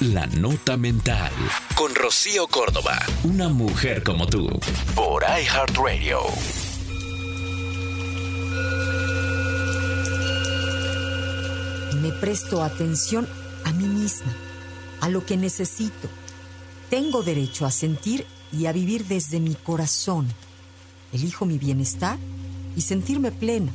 La Nota Mental. Con Rocío Córdoba. Una mujer como tú. Por iHeartRadio. Me presto atención a mí misma, a lo que necesito. Tengo derecho a sentir y a vivir desde mi corazón. Elijo mi bienestar y sentirme plena.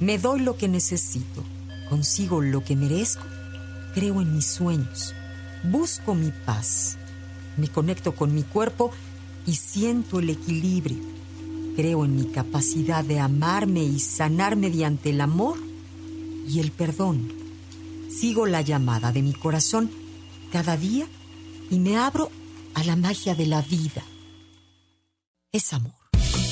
Me doy lo que necesito. Consigo lo que merezco. Creo en mis sueños. Busco mi paz. Me conecto con mi cuerpo y siento el equilibrio. Creo en mi capacidad de amarme y sanar mediante el amor y el perdón. Sigo la llamada de mi corazón cada día y me abro a la magia de la vida. Es amor.